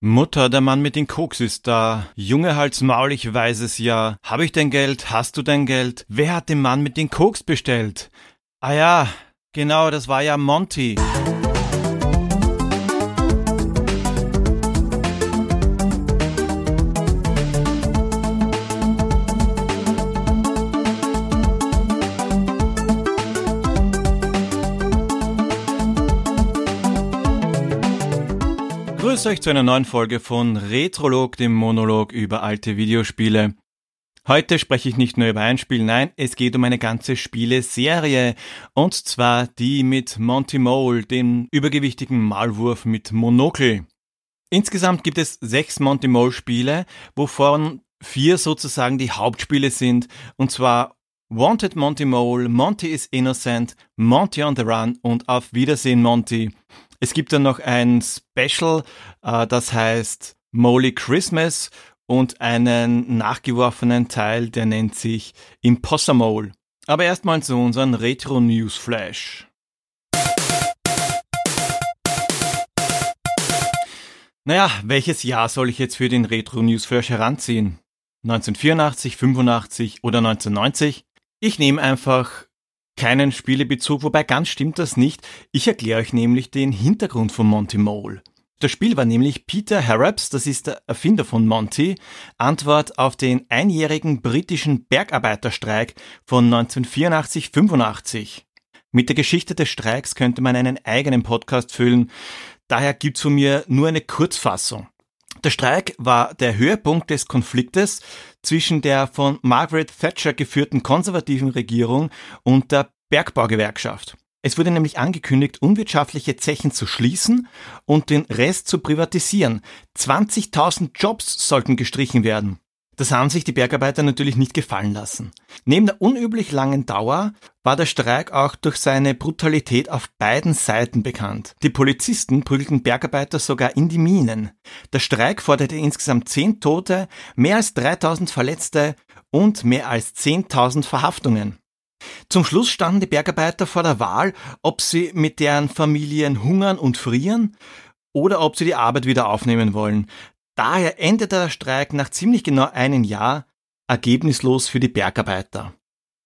Mutter, der Mann mit den Koks ist da. Junge Hals Maul, ich weiß es ja. Hab ich dein Geld? Hast du dein Geld? Wer hat den Mann mit den Koks bestellt? Ah ja, genau, das war ja Monty. Grüß euch zu einer neuen Folge von Retrolog, dem Monolog über alte Videospiele. Heute spreche ich nicht nur über ein Spiel, nein, es geht um eine ganze Spieleserie. Und zwar die mit Monty Mole, dem übergewichtigen Malwurf mit Monokel. Insgesamt gibt es sechs Monty Mole Spiele, wovon vier sozusagen die Hauptspiele sind. Und zwar Wanted Monty Mole, Monty is Innocent, Monty on the Run und Auf Wiedersehen Monty. Es gibt dann noch ein Special, äh, das heißt Moly Christmas und einen nachgeworfenen Teil, der nennt sich Imposter Mole. Aber erstmal zu unseren Retro News Flash. Naja, welches Jahr soll ich jetzt für den Retro News Flash heranziehen? 1984, 85 oder 1990? Ich nehme einfach keinen Spielebezug, wobei ganz stimmt das nicht. Ich erkläre euch nämlich den Hintergrund von Monty Mole. Das Spiel war nämlich Peter Harrops, das ist der Erfinder von Monty, Antwort auf den einjährigen britischen Bergarbeiterstreik von 1984-85. Mit der Geschichte des Streiks könnte man einen eigenen Podcast füllen, daher gibt's von mir nur eine Kurzfassung. Der Streik war der Höhepunkt des Konfliktes zwischen der von Margaret Thatcher geführten konservativen Regierung und der Bergbaugewerkschaft. Es wurde nämlich angekündigt, unwirtschaftliche Zechen zu schließen und den Rest zu privatisieren. 20.000 Jobs sollten gestrichen werden. Das haben sich die Bergarbeiter natürlich nicht gefallen lassen. Neben der unüblich langen Dauer war der Streik auch durch seine Brutalität auf beiden Seiten bekannt. Die Polizisten prügelten Bergarbeiter sogar in die Minen. Der Streik forderte insgesamt 10 Tote, mehr als 3000 Verletzte und mehr als 10.000 Verhaftungen. Zum Schluss standen die Bergarbeiter vor der Wahl, ob sie mit deren Familien hungern und frieren oder ob sie die Arbeit wieder aufnehmen wollen. Daher endete der Streik nach ziemlich genau einem Jahr ergebnislos für die Bergarbeiter.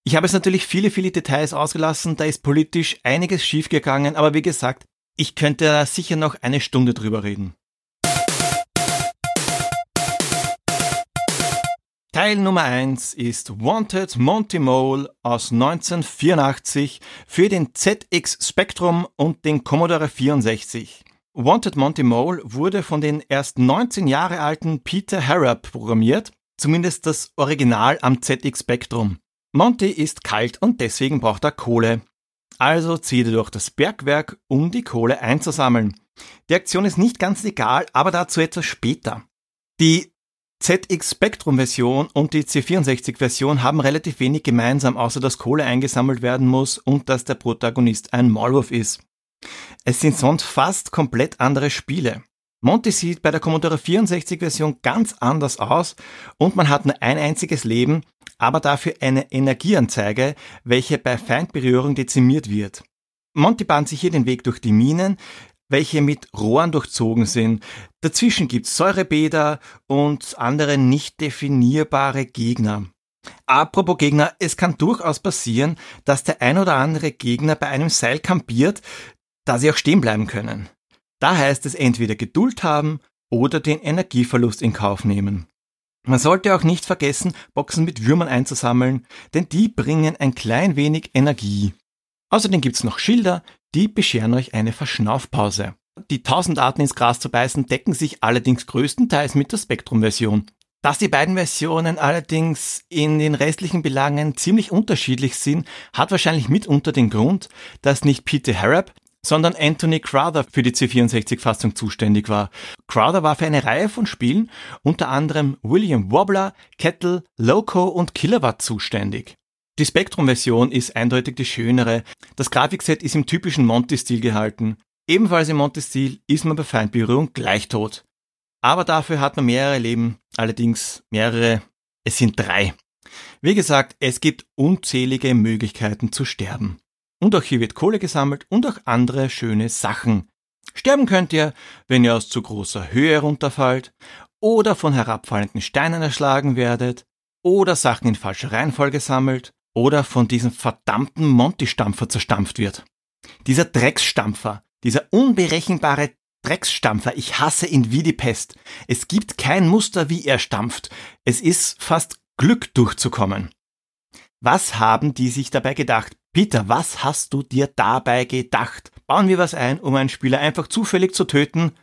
Ich habe es natürlich viele, viele Details ausgelassen, da ist politisch einiges schiefgegangen, aber wie gesagt, ich könnte da sicher noch eine Stunde drüber reden. Teil Nummer 1 ist Wanted Monty Mole aus 1984 für den ZX Spectrum und den Commodore 64. Wanted Monty Mole wurde von den erst 19 Jahre alten Peter Harrop programmiert, zumindest das Original am ZX Spectrum. Monty ist kalt und deswegen braucht er Kohle. Also zieht er durch das Bergwerk, um die Kohle einzusammeln. Die Aktion ist nicht ganz legal, aber dazu etwas später. Die ZX Spectrum Version und die C64 Version haben relativ wenig gemeinsam, außer dass Kohle eingesammelt werden muss und dass der Protagonist ein Maulwurf ist. Es sind sonst fast komplett andere Spiele. Monty sieht bei der Commodore 64 Version ganz anders aus und man hat nur ein einziges Leben, aber dafür eine Energieanzeige, welche bei Feindberührung dezimiert wird. Monty bahnt sich hier den Weg durch die Minen, welche mit Rohren durchzogen sind. Dazwischen gibt's Säurebäder und andere nicht definierbare Gegner. Apropos Gegner, es kann durchaus passieren, dass der ein oder andere Gegner bei einem Seil kampiert, da sie auch stehen bleiben können. Da heißt es entweder Geduld haben oder den Energieverlust in Kauf nehmen. Man sollte auch nicht vergessen, Boxen mit Würmern einzusammeln, denn die bringen ein klein wenig Energie. Außerdem gibt's noch Schilder, die bescheren euch eine Verschnaufpause. Die tausend Arten ins Gras zu beißen decken sich allerdings größtenteils mit der Spektrum-Version. Dass die beiden Versionen allerdings in den restlichen Belangen ziemlich unterschiedlich sind, hat wahrscheinlich mitunter den Grund, dass nicht Peter Harrop, sondern Anthony Crowther für die C64-Fassung zuständig war. Crowther war für eine Reihe von Spielen, unter anderem William Wobbler, Kettle, Loco und Kilowatt zuständig. Die Spectrum-Version ist eindeutig die schönere. Das Grafikset ist im typischen Monty-Stil gehalten. Ebenfalls im Monty-Stil ist man bei Feindberührung gleich tot. Aber dafür hat man mehrere Leben, allerdings mehrere, es sind drei. Wie gesagt, es gibt unzählige Möglichkeiten zu sterben. Und auch hier wird Kohle gesammelt und auch andere schöne Sachen. Sterben könnt ihr, wenn ihr aus zu großer Höhe runterfallt, oder von herabfallenden Steinen erschlagen werdet, oder Sachen in falscher Reihenfolge sammelt, oder von diesem verdammten Monty-Stampfer zerstampft wird. Dieser Drecksstampfer, dieser unberechenbare Drecksstampfer, ich hasse ihn wie die Pest. Es gibt kein Muster, wie er stampft. Es ist fast Glück durchzukommen. Was haben die sich dabei gedacht? Peter, was hast du dir dabei gedacht? Bauen wir was ein, um einen Spieler einfach zufällig zu töten?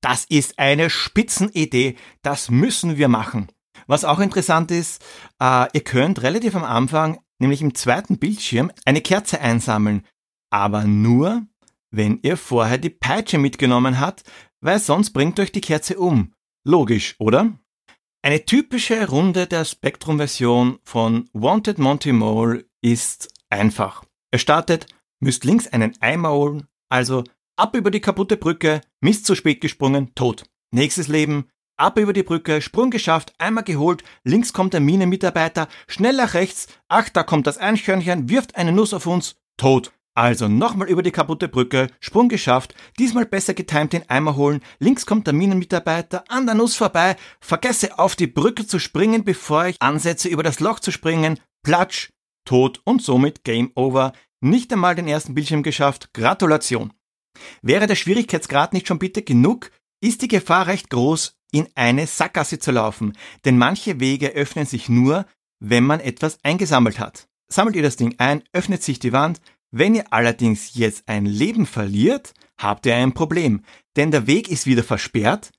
Das ist eine Spitzenidee. Das müssen wir machen. Was auch interessant ist, äh, ihr könnt relativ am Anfang, nämlich im zweiten Bildschirm, eine Kerze einsammeln. Aber nur, wenn ihr vorher die Peitsche mitgenommen habt, weil sonst bringt euch die Kerze um. Logisch, oder? Eine typische Runde der Spectrum-Version von Wanted Monty Mole ist einfach. Ihr startet, müsst links einen Eimer holen, also ab über die kaputte Brücke, Mist zu spät gesprungen, tot. Nächstes Leben, ab über die Brücke, Sprung geschafft, Eimer geholt, links kommt der Minenmitarbeiter, schnell nach rechts, ach, da kommt das Eichhörnchen, wirft eine Nuss auf uns, tot. Also nochmal über die kaputte Brücke, Sprung geschafft, diesmal besser getimt den Eimer holen, links kommt der Minenmitarbeiter an der Nuss vorbei, vergesse auf die Brücke zu springen, bevor ich ansetze über das Loch zu springen, platsch, tot und somit Game Over. Nicht einmal den ersten Bildschirm geschafft, Gratulation. Wäre der Schwierigkeitsgrad nicht schon bitte genug, ist die Gefahr recht groß, in eine Sackgasse zu laufen, denn manche Wege öffnen sich nur, wenn man etwas eingesammelt hat. Sammelt ihr das Ding ein, öffnet sich die Wand, wenn ihr allerdings jetzt ein Leben verliert, habt ihr ein Problem, denn der Weg ist wieder versperrt,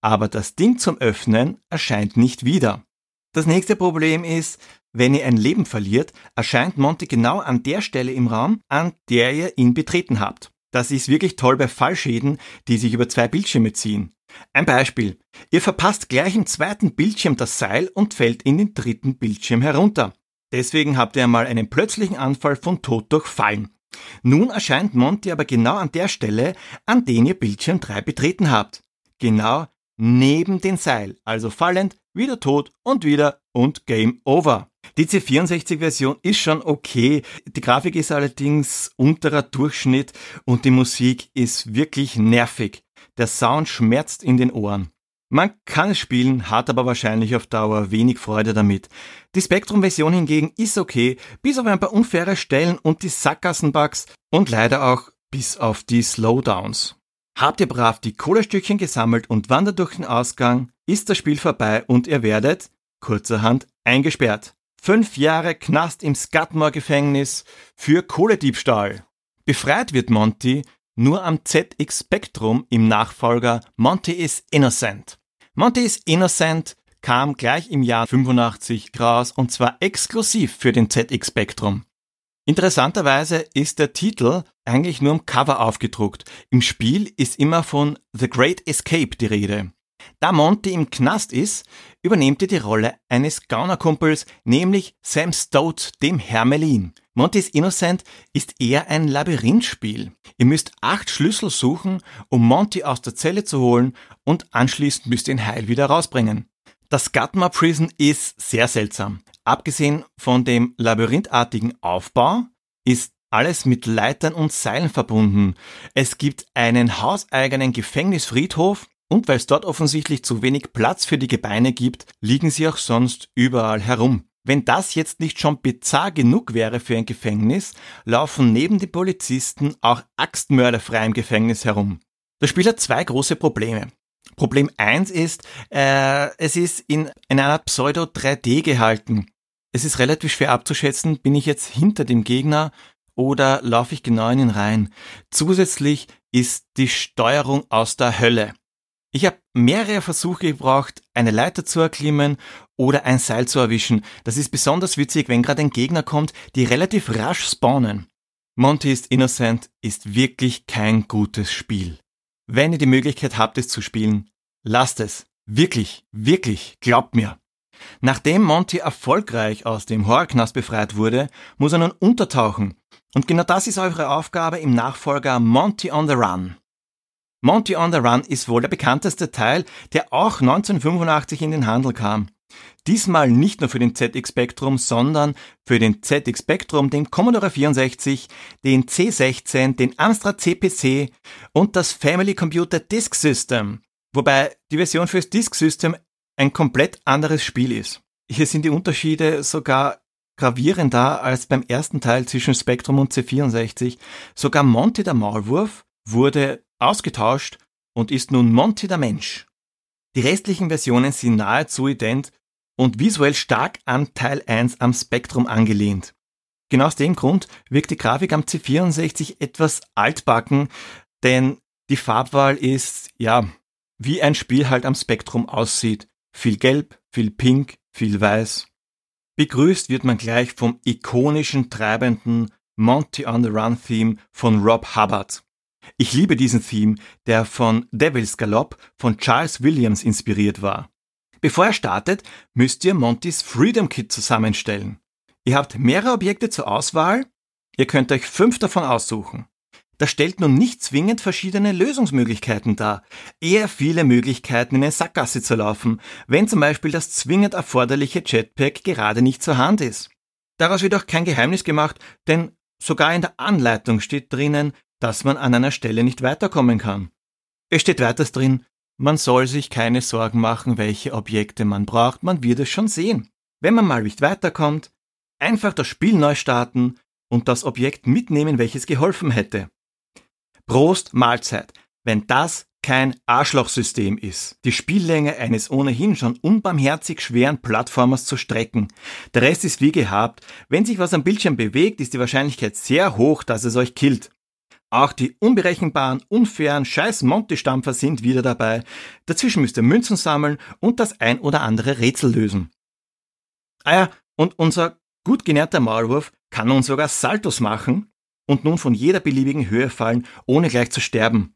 aber das Ding zum Öffnen erscheint nicht wieder. Das nächste Problem ist, wenn ihr ein Leben verliert, erscheint Monty genau an der Stelle im Raum, an der ihr ihn betreten habt. Das ist wirklich toll bei Fallschäden, die sich über zwei Bildschirme ziehen. Ein Beispiel. Ihr verpasst gleich im zweiten Bildschirm das Seil und fällt in den dritten Bildschirm herunter. Deswegen habt ihr einmal einen plötzlichen Anfall von Tod durch Fallen. Nun erscheint Monty aber genau an der Stelle, an den ihr Bildschirm 3 betreten habt. Genau neben den Seil, also fallend, wieder tot und wieder und Game Over. Die C64-Version ist schon okay, die Grafik ist allerdings unterer Durchschnitt und die Musik ist wirklich nervig. Der Sound schmerzt in den Ohren. Man kann es spielen, hat aber wahrscheinlich auf Dauer wenig Freude damit. Die Spectrum-Version hingegen ist okay, bis auf ein paar unfaire Stellen und die Sackgassenbugs und leider auch bis auf die Slowdowns. Habt ihr brav die Kohlestückchen gesammelt und wandert durch den Ausgang, ist das Spiel vorbei und ihr werdet, kurzerhand, eingesperrt. Fünf Jahre Knast im Scudmore-Gefängnis für Kohlediebstahl. Befreit wird Monty nur am ZX Spectrum im Nachfolger Monty is Innocent. Monty is Innocent kam gleich im Jahr 85 raus und zwar exklusiv für den ZX Spectrum. Interessanterweise ist der Titel eigentlich nur im Cover aufgedruckt. Im Spiel ist immer von The Great Escape die Rede. Da Monty im Knast ist, übernehmt er die Rolle eines Gaunerkumpels, nämlich Sam Stout, dem Hermelin. Monty's Innocent ist eher ein Labyrinthspiel. Ihr müsst acht Schlüssel suchen, um Monty aus der Zelle zu holen und anschließend müsst ihr ihn heil wieder rausbringen. Das Gutmar Prison ist sehr seltsam. Abgesehen von dem labyrinthartigen Aufbau ist alles mit Leitern und Seilen verbunden. Es gibt einen hauseigenen Gefängnisfriedhof und weil es dort offensichtlich zu wenig Platz für die Gebeine gibt, liegen sie auch sonst überall herum. Wenn das jetzt nicht schon bizarr genug wäre für ein Gefängnis, laufen neben den Polizisten auch Axtmörder frei im Gefängnis herum. Das Spiel hat zwei große Probleme. Problem eins ist, äh, es ist in, in einer Pseudo-3D gehalten. Es ist relativ schwer abzuschätzen, bin ich jetzt hinter dem Gegner oder laufe ich genau in ihn rein. Zusätzlich ist die Steuerung aus der Hölle. Ich habe mehrere Versuche gebraucht, eine Leiter zu erklimmen oder ein Seil zu erwischen. Das ist besonders witzig, wenn gerade ein Gegner kommt, die relativ rasch spawnen. Monty is Innocent ist wirklich kein gutes Spiel. Wenn ihr die Möglichkeit habt, es zu spielen, lasst es. Wirklich, wirklich, glaubt mir. Nachdem Monty erfolgreich aus dem Horrorknast befreit wurde, muss er nun untertauchen. Und genau das ist eure Aufgabe im Nachfolger Monty on the Run. Monty on the Run ist wohl der bekannteste Teil, der auch 1985 in den Handel kam. Diesmal nicht nur für den ZX Spectrum, sondern für den ZX Spectrum, den Commodore 64, den C16, den Amstrad CPC und das Family Computer Disk System. Wobei die Version fürs Disk System ein komplett anderes Spiel ist. Hier sind die Unterschiede sogar gravierender als beim ersten Teil zwischen Spectrum und C64. Sogar Monty der Maulwurf wurde ausgetauscht und ist nun Monty der Mensch. Die restlichen Versionen sind nahezu ident und visuell stark an Teil 1 am Spectrum angelehnt. Genau aus dem Grund wirkt die Grafik am C64 etwas altbacken, denn die Farbwahl ist, ja, wie ein Spiel halt am Spektrum aussieht. Viel Gelb, viel Pink, viel Weiß. Begrüßt wird man gleich vom ikonischen, treibenden Monty on the Run Theme von Rob Hubbard. Ich liebe diesen Theme, der von Devil's Gallop von Charles Williams inspiriert war. Bevor er startet, müsst ihr Montys Freedom Kit zusammenstellen. Ihr habt mehrere Objekte zur Auswahl, ihr könnt euch fünf davon aussuchen. Das stellt nun nicht zwingend verschiedene Lösungsmöglichkeiten dar, eher viele Möglichkeiten in eine Sackgasse zu laufen, wenn zum Beispiel das zwingend erforderliche Jetpack gerade nicht zur Hand ist. Daraus wird auch kein Geheimnis gemacht, denn sogar in der Anleitung steht drinnen, dass man an einer Stelle nicht weiterkommen kann. Es steht weiters drin, man soll sich keine Sorgen machen, welche Objekte man braucht, man wird es schon sehen. Wenn man mal nicht weiterkommt, einfach das Spiel neu starten und das Objekt mitnehmen, welches geholfen hätte. Prost Mahlzeit, wenn das kein Arschlochsystem ist, die Spiellänge eines ohnehin schon unbarmherzig schweren Plattformers zu strecken. Der Rest ist wie gehabt. Wenn sich was am Bildschirm bewegt, ist die Wahrscheinlichkeit sehr hoch, dass es euch killt. Auch die unberechenbaren, unfairen scheiß Monty-Stampfer sind wieder dabei. Dazwischen müsst ihr Münzen sammeln und das ein oder andere Rätsel lösen. Ah ja, und unser gut genährter Maulwurf kann nun sogar Saltos machen, und nun von jeder beliebigen Höhe fallen, ohne gleich zu sterben.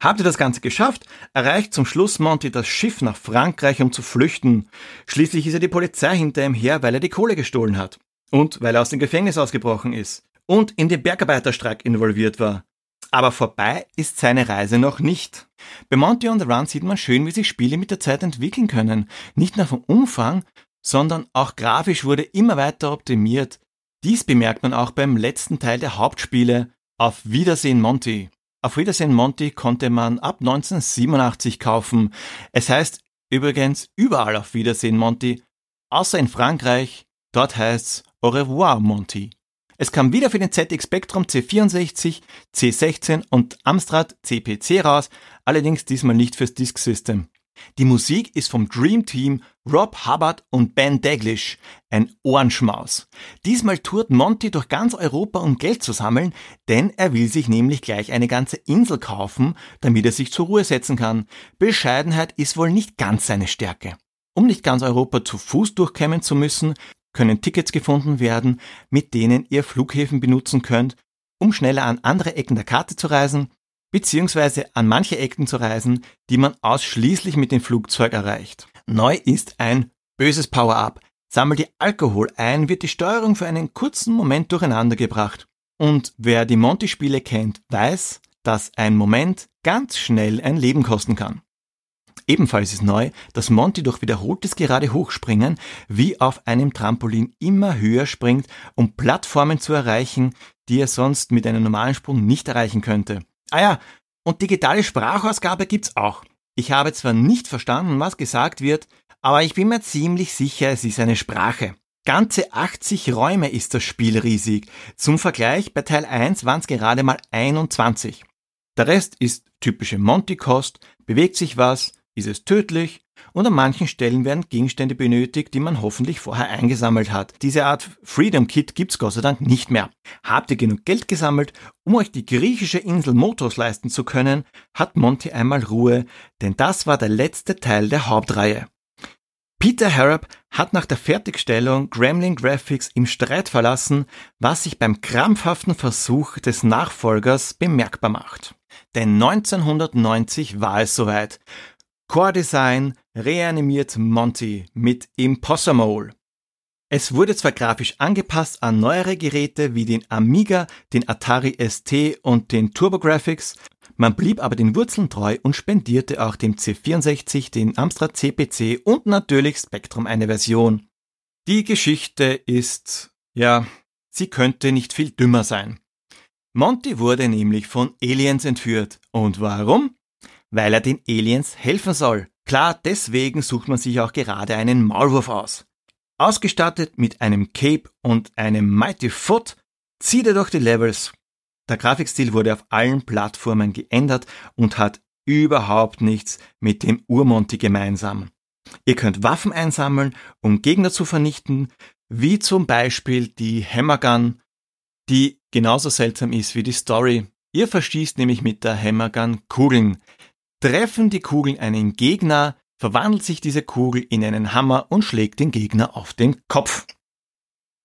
Habt ihr das Ganze geschafft, erreicht zum Schluss Monty das Schiff nach Frankreich, um zu flüchten. Schließlich ist ja die Polizei hinter ihm her, weil er die Kohle gestohlen hat. Und weil er aus dem Gefängnis ausgebrochen ist. Und in den Bergarbeiterstreik involviert war. Aber vorbei ist seine Reise noch nicht. Bei Monty on the Run sieht man schön, wie sich Spiele mit der Zeit entwickeln können. Nicht nur vom Umfang, sondern auch grafisch wurde immer weiter optimiert. Dies bemerkt man auch beim letzten Teil der Hauptspiele Auf Wiedersehen Monty. Auf Wiedersehen Monty konnte man ab 1987 kaufen. Es heißt übrigens überall auf Wiedersehen Monty, außer in Frankreich, dort heißt's Au revoir Monty. Es kam wieder für den ZX Spectrum C64, C16 und Amstrad CPC raus, allerdings diesmal nicht fürs Disk System. Die Musik ist vom Dream Team Rob Hubbard und Ben Daglish, ein Ohrenschmaus. Diesmal tourt Monty durch ganz Europa, um Geld zu sammeln, denn er will sich nämlich gleich eine ganze Insel kaufen, damit er sich zur Ruhe setzen kann. Bescheidenheit ist wohl nicht ganz seine Stärke. Um nicht ganz Europa zu Fuß durchkämmen zu müssen, können Tickets gefunden werden, mit denen ihr Flughäfen benutzen könnt, um schneller an andere Ecken der Karte zu reisen beziehungsweise an manche Ecken zu reisen, die man ausschließlich mit dem Flugzeug erreicht. Neu ist ein böses Power-Up. Sammelt ihr Alkohol ein, wird die Steuerung für einen kurzen Moment durcheinander gebracht. Und wer die Monty-Spiele kennt, weiß, dass ein Moment ganz schnell ein Leben kosten kann. Ebenfalls ist neu, dass Monty durch wiederholtes gerade Hochspringen wie auf einem Trampolin immer höher springt, um Plattformen zu erreichen, die er sonst mit einem normalen Sprung nicht erreichen könnte. Ah ja, und digitale Sprachausgabe gibt's auch. Ich habe zwar nicht verstanden, was gesagt wird, aber ich bin mir ziemlich sicher, es ist eine Sprache. Ganze 80 Räume ist das Spiel riesig. Zum Vergleich, bei Teil 1 waren es gerade mal 21. Der Rest ist typische Monty-Kost, bewegt sich was, ist es tödlich und an manchen Stellen werden Gegenstände benötigt, die man hoffentlich vorher eingesammelt hat. Diese Art Freedom Kit gibt's Gott sei Dank nicht mehr. Habt ihr genug Geld gesammelt, um euch die griechische Insel Motos leisten zu können, hat Monty einmal Ruhe, denn das war der letzte Teil der Hauptreihe. Peter Harrop hat nach der Fertigstellung Gremlin Graphics im Streit verlassen, was sich beim krampfhaften Versuch des Nachfolgers bemerkbar macht. Denn 1990 war es soweit. Core Design reanimiert Monty mit Impossumole. Es wurde zwar grafisch angepasst an neuere Geräte wie den Amiga, den Atari ST und den TurboGrafx, Man blieb aber den Wurzeln treu und spendierte auch dem C64, den Amstrad CPC und natürlich Spectrum eine Version. Die Geschichte ist, ja, sie könnte nicht viel dümmer sein. Monty wurde nämlich von Aliens entführt. Und warum? Weil er den Aliens helfen soll. Klar, deswegen sucht man sich auch gerade einen Maulwurf aus. Ausgestattet mit einem Cape und einem Mighty Foot zieht er durch die Levels. Der Grafikstil wurde auf allen Plattformen geändert und hat überhaupt nichts mit dem Urmonty gemeinsam. Ihr könnt Waffen einsammeln, um Gegner zu vernichten, wie zum Beispiel die Hammergun, die genauso seltsam ist wie die Story. Ihr verschießt nämlich mit der Hammergun Kugeln. Treffen die Kugeln einen Gegner, verwandelt sich diese Kugel in einen Hammer und schlägt den Gegner auf den Kopf.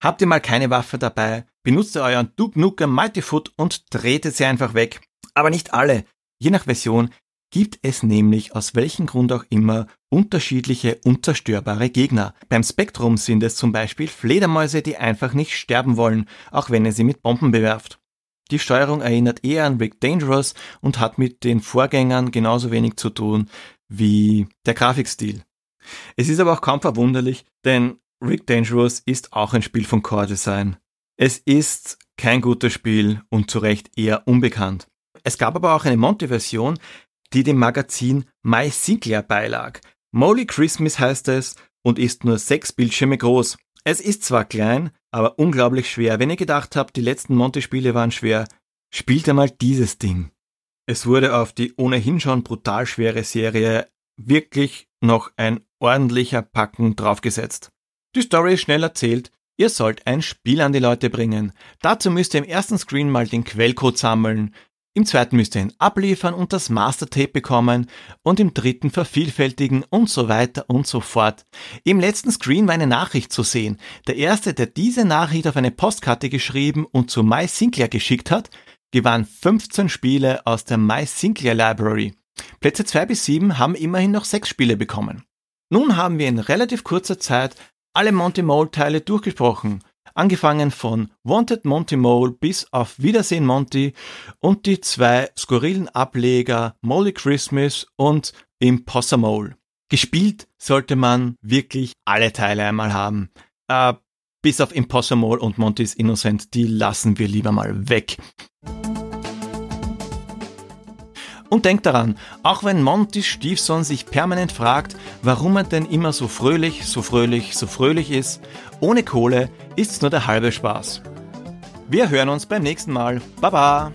Habt ihr mal keine Waffe dabei, benutzt ihr euren Duke Nukem Mighty Foot und tretet sie einfach weg. Aber nicht alle. Je nach Version gibt es nämlich aus welchem Grund auch immer unterschiedliche unzerstörbare Gegner. Beim Spektrum sind es zum Beispiel Fledermäuse, die einfach nicht sterben wollen, auch wenn ihr sie mit Bomben bewerft. Die Steuerung erinnert eher an Rick Dangerous und hat mit den Vorgängern genauso wenig zu tun wie der Grafikstil. Es ist aber auch kaum verwunderlich, denn Rick Dangerous ist auch ein Spiel von Core Design. Es ist kein gutes Spiel und zu Recht eher unbekannt. Es gab aber auch eine Monty-Version, die dem Magazin My Sinclair beilag. Molly Christmas heißt es und ist nur sechs Bildschirme groß. Es ist zwar klein, aber unglaublich schwer. Wenn ihr gedacht habt, die letzten Monty-Spiele waren schwer, spielt einmal dieses Ding. Es wurde auf die ohnehin schon brutal schwere Serie wirklich noch ein ordentlicher Packen draufgesetzt. Die Story ist schnell erzählt, ihr sollt ein Spiel an die Leute bringen. Dazu müsst ihr im ersten Screen mal den Quellcode sammeln, im zweiten müsst ihr ihn abliefern und das Mastertape bekommen und im dritten vervielfältigen und so weiter und so fort. Im letzten Screen war eine Nachricht zu sehen. Der erste, der diese Nachricht auf eine Postkarte geschrieben und zu My Sinclair geschickt hat, gewann 15 Spiele aus der My Sinclair Library. Plätze 2 bis 7 haben immerhin noch 6 Spiele bekommen. Nun haben wir in relativ kurzer Zeit alle Monty Mole Teile durchgesprochen angefangen von Wanted Monty Mole bis auf Wiedersehen Monty und die zwei skurrilen Ableger Molly Christmas und Imposter Mole. Gespielt sollte man wirklich alle Teile einmal haben. Äh, bis auf Imposter Mole und Monty's Innocent, die lassen wir lieber mal weg. Und denkt daran, auch wenn Montys Stiefsohn sich permanent fragt, warum er denn immer so fröhlich, so fröhlich, so fröhlich ist, ohne Kohle ist's nur der halbe Spaß. Wir hören uns beim nächsten Mal. Baba!